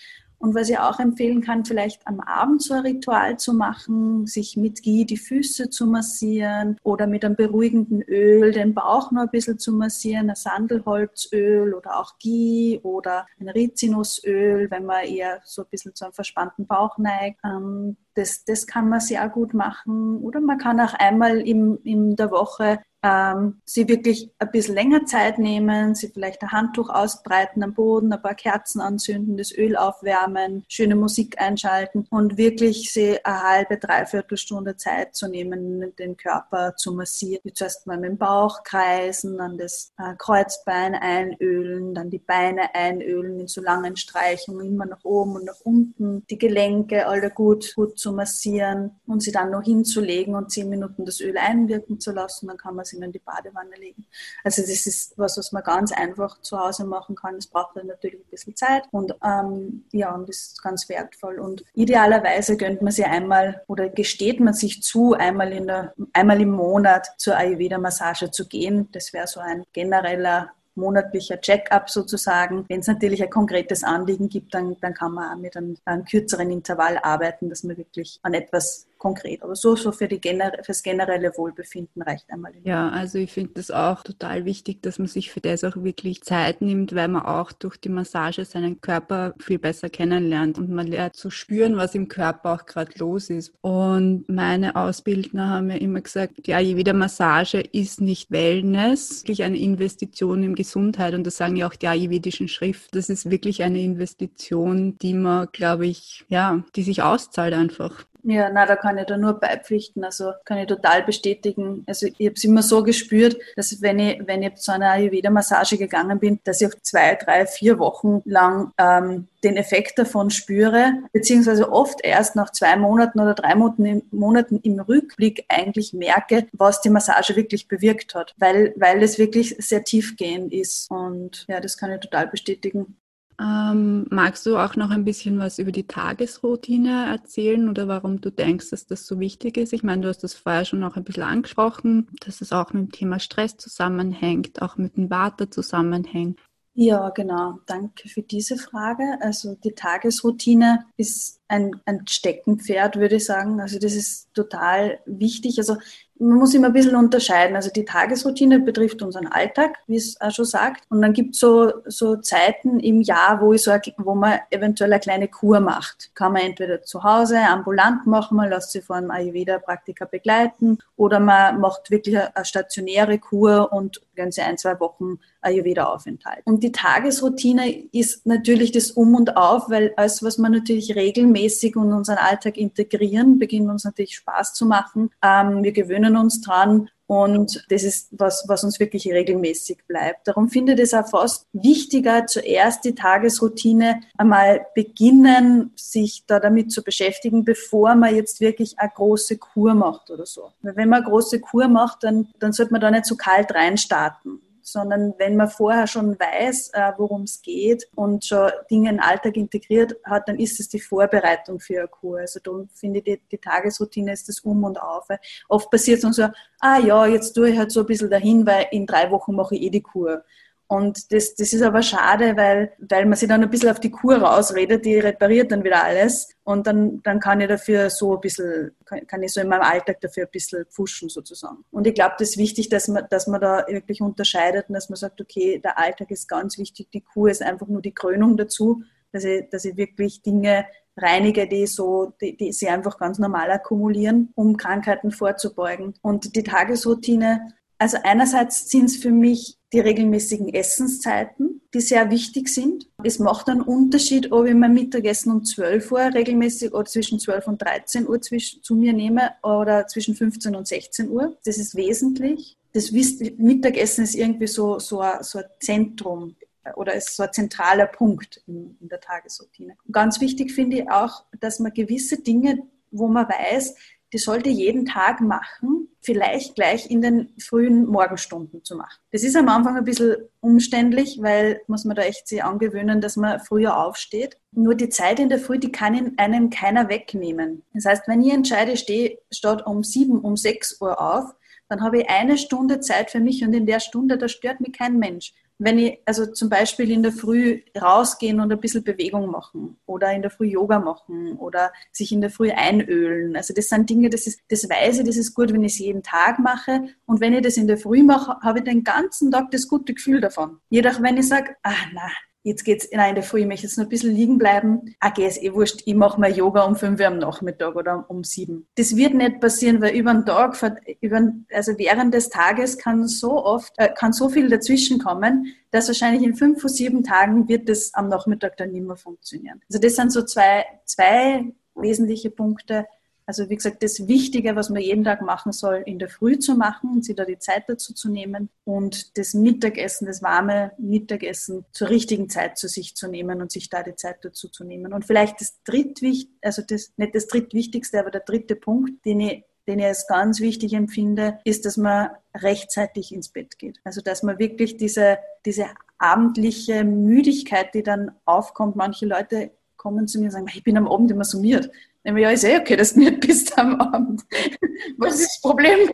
Und was ich auch empfehlen kann, vielleicht am Abend so ein Ritual zu machen, sich mit Ghee die Füße zu massieren oder mit einem beruhigenden Öl den Bauch noch ein bisschen zu massieren, ein Sandelholzöl oder auch Ghee oder ein Rizinusöl, wenn man eher so ein bisschen zu einem verspannten Bauch neigt. Ähm, das, das kann man sehr gut machen. Oder man kann auch einmal im, in der Woche ähm, sie wirklich ein bisschen länger Zeit nehmen, sie vielleicht ein Handtuch ausbreiten am Boden, ein paar Kerzen anzünden, das Öl aufwärmen, schöne Musik einschalten und wirklich sie eine halbe, dreiviertel Stunde Zeit zu nehmen, den Körper zu massieren. Zuerst mal mit dem Bauch kreisen, dann das äh, Kreuzbein einölen, dann die Beine einölen in so langen Streichungen, immer nach oben und nach unten, die Gelenke alle gut, gut zu massieren und sie dann noch hinzulegen und zehn Minuten das Öl einwirken zu lassen, dann kann man sie in die Badewanne legen. Also das ist was, was man ganz einfach zu Hause machen kann. Es braucht dann natürlich ein bisschen Zeit und ähm, ja, und ist ganz wertvoll. Und idealerweise gönnt man sich einmal oder gesteht man sich zu, einmal, in der, einmal im Monat zur Ayurveda-Massage zu gehen. Das wäre so ein genereller monatlicher Check-up sozusagen. Wenn es natürlich ein konkretes Anliegen gibt, dann, dann kann man auch mit einem, einem kürzeren Intervall arbeiten, dass man wirklich an etwas konkret. Aber so, so für die gener fürs generelle Wohlbefinden reicht einmal. Ja, also ich finde das auch total wichtig, dass man sich für das auch wirklich Zeit nimmt, weil man auch durch die Massage seinen Körper viel besser kennenlernt und man lernt zu spüren, was im Körper auch gerade los ist. Und meine Ausbildner haben ja immer gesagt, ja, jede Massage ist nicht Wellness, wirklich eine Investition in Gesundheit und das sagen ja auch die ayurvedischen Schriften. Das ist wirklich eine Investition, die man, glaube ich, ja, die sich auszahlt einfach. Ja, na, da kann ich da nur beipflichten. Also kann ich total bestätigen. Also ich habe es immer so gespürt, dass wenn ich, wenn ich zu einer Ayurveda-Massage gegangen bin, dass ich auch zwei, drei, vier Wochen lang ähm, den Effekt davon spüre, beziehungsweise oft erst nach zwei Monaten oder drei Monaten, Monaten im Rückblick eigentlich merke, was die Massage wirklich bewirkt hat, weil, weil es wirklich sehr tiefgehend ist. Und ja, das kann ich total bestätigen. Ähm, magst du auch noch ein bisschen was über die Tagesroutine erzählen oder warum du denkst, dass das so wichtig ist? Ich meine, du hast das vorher schon noch ein bisschen angesprochen, dass es auch mit dem Thema Stress zusammenhängt, auch mit dem Water zusammenhängt. Ja, genau. Danke für diese Frage. Also die Tagesroutine ist ein, ein Steckenpferd, würde ich sagen. Also das ist total wichtig. Also man muss immer ein bisschen unterscheiden. Also die Tagesroutine betrifft unseren Alltag, wie es auch schon sagt. Und dann gibt es so, so Zeiten im Jahr, wo, ich so, wo man eventuell eine kleine Kur macht. Kann man entweder zu Hause ambulant machen, man lässt sich von einem Ayurveda-Praktiker begleiten oder man macht wirklich eine, stationäre Kur und sich ein, zwei Wochen Ayurveda-Aufenthalt. Und die Tagesroutine ist natürlich das Um und Auf, weil alles, was man natürlich regelmäßig in unseren Alltag integrieren, beginnt uns natürlich Spaß zu machen. Ähm, wir gewöhnen uns dran und das ist was, was uns wirklich regelmäßig bleibt. Darum finde ich es auch fast wichtiger, zuerst die Tagesroutine einmal beginnen, sich da damit zu beschäftigen, bevor man jetzt wirklich eine große Kur macht oder so. Weil wenn man eine große Kur macht, dann, dann sollte man da nicht zu kalt reinstarten sondern wenn man vorher schon weiß, äh, worum es geht und schon Dinge in den Alltag integriert hat, dann ist es die Vorbereitung für eine Kur. Also da finde ich, die, die Tagesroutine ist das Um und Auf. Oft passiert es dann so, ah ja, jetzt tue ich halt so ein bisschen dahin, weil in drei Wochen mache ich eh die Kur. Und das, das ist aber schade, weil, weil man sich dann ein bisschen auf die Kur rausredet, die repariert dann wieder alles. Und dann, dann kann ich dafür so ein bisschen, kann, ich so in meinem Alltag dafür ein bisschen pfuschen sozusagen. Und ich glaube, das ist wichtig, dass man, dass man da wirklich unterscheidet und dass man sagt, okay, der Alltag ist ganz wichtig, die Kur ist einfach nur die Krönung dazu, dass ich, dass ich wirklich Dinge reinige, die so, die, die sie einfach ganz normal akkumulieren, um Krankheiten vorzubeugen. Und die Tagesroutine, also einerseits sind es für mich die regelmäßigen Essenszeiten, die sehr wichtig sind. Es macht einen Unterschied, ob ich mein Mittagessen um 12 Uhr regelmäßig oder zwischen 12 und 13 Uhr zu mir nehme oder zwischen 15 und 16 Uhr. Das ist wesentlich. Das Mittagessen ist irgendwie so, so, ein, so ein Zentrum oder ist so ein zentraler Punkt in, in der Tagesroutine. Und ganz wichtig finde ich auch, dass man gewisse Dinge, wo man weiß, die sollte jeden Tag machen, vielleicht gleich in den frühen Morgenstunden zu machen. Das ist am Anfang ein bisschen umständlich, weil muss man da echt sich angewöhnen, dass man früher aufsteht. Nur die Zeit in der Früh, die kann einem keiner wegnehmen. Das heißt, wenn ich entscheide, stehe statt um sieben, um sechs Uhr auf, dann habe ich eine Stunde Zeit für mich und in der Stunde, da stört mich kein Mensch wenn ich also zum Beispiel in der Früh rausgehen und ein bisschen Bewegung machen oder in der Früh Yoga machen oder sich in der Früh einölen. Also das sind Dinge, das ist, das weiß ich, das ist gut, wenn ich es jeden Tag mache. Und wenn ich das in der Früh mache, habe ich den ganzen Tag das gute Gefühl davon. Jedoch wenn ich sage, ah na, jetzt geht's, nein, in der Früh, ich möchte jetzt noch ein bisschen liegen bleiben. Okay, ist eh wurscht, ich mache mal Yoga um fünf Uhr am Nachmittag oder um sieben. Das wird nicht passieren, weil über den Tag, über, also während des Tages kann so oft, äh, kann so viel dazwischen kommen, dass wahrscheinlich in fünf oder sieben Tagen wird das am Nachmittag dann nicht mehr funktionieren. Also das sind so zwei, zwei wesentliche Punkte, also wie gesagt, das Wichtige, was man jeden Tag machen soll, in der Früh zu machen und sich da die Zeit dazu zu nehmen und das Mittagessen, das warme Mittagessen zur richtigen Zeit zu sich zu nehmen und sich da die Zeit dazu zu nehmen. Und vielleicht das drittwichtigste, also das, nicht das drittwichtigste, aber der dritte Punkt, den ich den ich als ganz wichtig empfinde, ist, dass man rechtzeitig ins Bett geht. Also dass man wirklich diese, diese abendliche Müdigkeit, die dann aufkommt, manche Leute kommen zu mir und sagen, ich bin am Abend immer summiert. Dann ja, ist eh okay, dass du nicht bist am Abend. Was ist das Problem?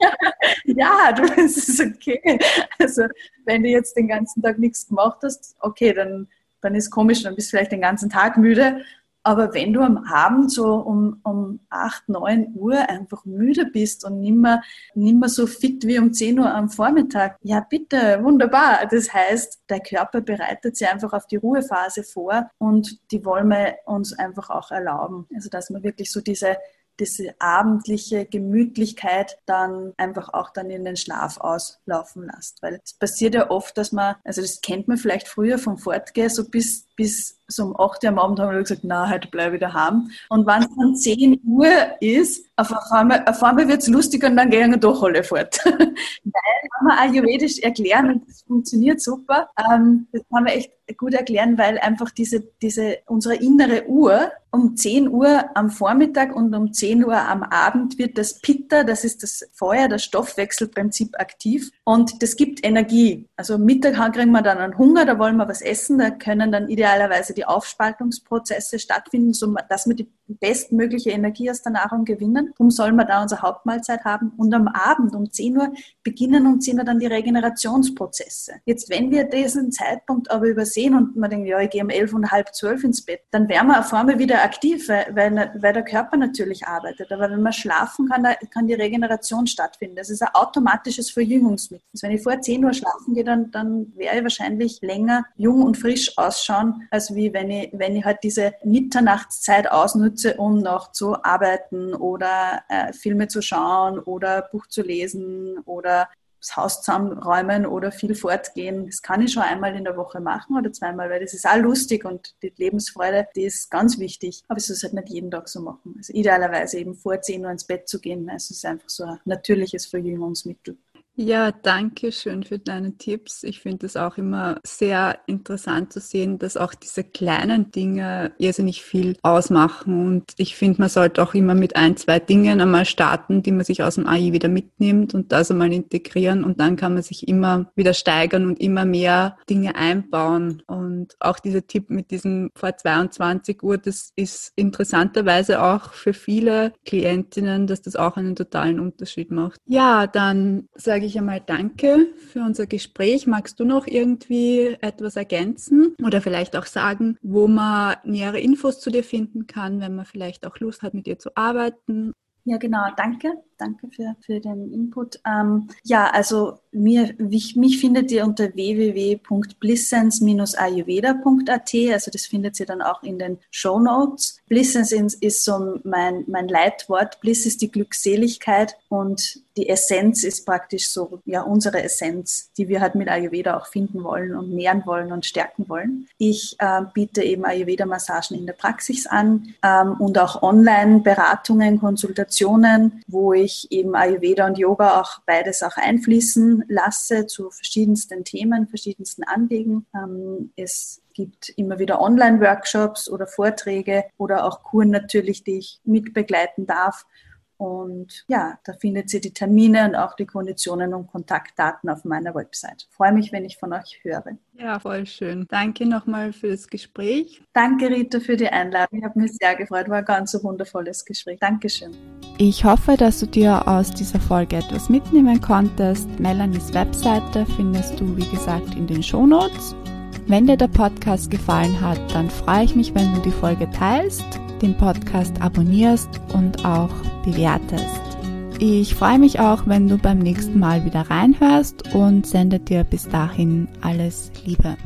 ja, du, es ist okay. Also, wenn du jetzt den ganzen Tag nichts gemacht hast, okay, dann, dann ist komisch, dann bist du vielleicht den ganzen Tag müde. Aber wenn du am Abend so um, um 8, 9 Uhr einfach müde bist und nimmer, nimmer so fit wie um 10 Uhr am Vormittag, ja bitte, wunderbar. Das heißt, der Körper bereitet sich einfach auf die Ruhephase vor und die wollen wir uns einfach auch erlauben. Also dass man wirklich so diese diese abendliche Gemütlichkeit dann einfach auch dann in den Schlaf auslaufen lässt. Weil es passiert ja oft, dass man, also das kennt man vielleicht früher vom Fortgehen, so bis, bis so um 8 Uhr am Abend haben wir gesagt, na, heute bleibe ich daheim. Und wenn es dann 10 Uhr ist, auf einmal, auf einmal wird es lustig und dann gehen wir doch alle fort. Weil, kann man ayurvedisch erklären und das funktioniert super. Ähm, das kann man echt gut erklären, weil einfach diese, diese, unsere innere Uhr um 10 Uhr am Vormittag und um 10 Uhr am Abend wird das Pitta, das ist das Feuer, das Stoffwechselprinzip aktiv und das gibt Energie. Also Mittag kriegen wir dann einen Hunger, da wollen wir was essen, da können dann idealerweise die Aufspaltungsprozesse stattfinden, so dass wir die bestmögliche Energie aus der Nahrung gewinnen. Darum sollen wir da unsere Hauptmahlzeit haben. Und am Abend um 10 Uhr beginnen um 10 Uhr dann die Regenerationsprozesse. Jetzt, wenn wir diesen Zeitpunkt aber übersehen und man denkt, ja, ich gehe um 11 und halb 12 ins Bett, dann wären wir auf einmal wieder aktiv, weil, weil der Körper natürlich arbeitet. Aber wenn man schlafen kann, kann die Regeneration stattfinden. Das ist ein automatisches Verjüngungsmittel. Also wenn ich vor 10 Uhr schlafen gehe, dann, dann wäre ich wahrscheinlich länger jung und frisch ausschauen, als wie wenn ich, wenn ich halt diese Mitternachtszeit ausnutze, um noch zu arbeiten oder äh, Filme zu schauen oder Buch zu lesen oder das Haus zusammenräumen oder viel fortgehen. Das kann ich schon einmal in der Woche machen oder zweimal, weil das ist auch lustig und die Lebensfreude, die ist ganz wichtig. Aber es ist halt nicht jeden Tag so machen. Also idealerweise eben vor 10 Uhr ins Bett zu gehen. Also es ist einfach so ein natürliches Verjüngungsmittel. Ja, danke schön für deine Tipps. Ich finde es auch immer sehr interessant zu sehen, dass auch diese kleinen Dinge irrsinnig viel ausmachen. Und ich finde, man sollte auch immer mit ein, zwei Dingen einmal starten, die man sich aus dem AI wieder mitnimmt und das einmal integrieren. Und dann kann man sich immer wieder steigern und immer mehr Dinge einbauen. Und auch dieser Tipp mit diesem vor 22 Uhr, das ist interessanterweise auch für viele Klientinnen, dass das auch einen totalen Unterschied macht. Ja, dann sage ich ich einmal Danke für unser Gespräch. Magst du noch irgendwie etwas ergänzen oder vielleicht auch sagen, wo man nähere Infos zu dir finden kann, wenn man vielleicht auch Lust hat, mit dir zu arbeiten? Ja, genau. Danke. Danke für, für den Input. Ähm, ja, also mir, mich, mich findet ihr unter www.blissens-ayurveda.at. Also das findet ihr dann auch in den Show Notes. Blissens ist so mein, mein Leitwort. Bliss ist die Glückseligkeit und die Essenz ist praktisch so, ja, unsere Essenz, die wir halt mit Ayurveda auch finden wollen und nähren wollen und stärken wollen. Ich äh, biete eben Ayurveda-Massagen in der Praxis an ähm, und auch Online-Beratungen, Konsultationen, wo ich ich eben Ayurveda und Yoga auch beides auch einfließen lasse zu verschiedensten Themen, verschiedensten Anliegen. Ähm, es gibt immer wieder Online-Workshops oder Vorträge oder auch Kuren natürlich, die ich mitbegleiten darf. Und ja, da findet ihr die Termine und auch die Konditionen und Kontaktdaten auf meiner Website. freue mich, wenn ich von euch höre. Ja, voll schön. Danke nochmal für das Gespräch. Danke, Rita, für die Einladung. Ich habe mich sehr gefreut. War ein ganz wundervolles Gespräch. Dankeschön. Ich hoffe, dass du dir aus dieser Folge etwas mitnehmen konntest. Melanies Webseite findest du, wie gesagt, in den Shownotes. Wenn dir der Podcast gefallen hat, dann freue ich mich, wenn du die Folge teilst, den Podcast abonnierst und auch bewertest. Ich freue mich auch, wenn du beim nächsten Mal wieder reinhörst und sende dir bis dahin alles Liebe.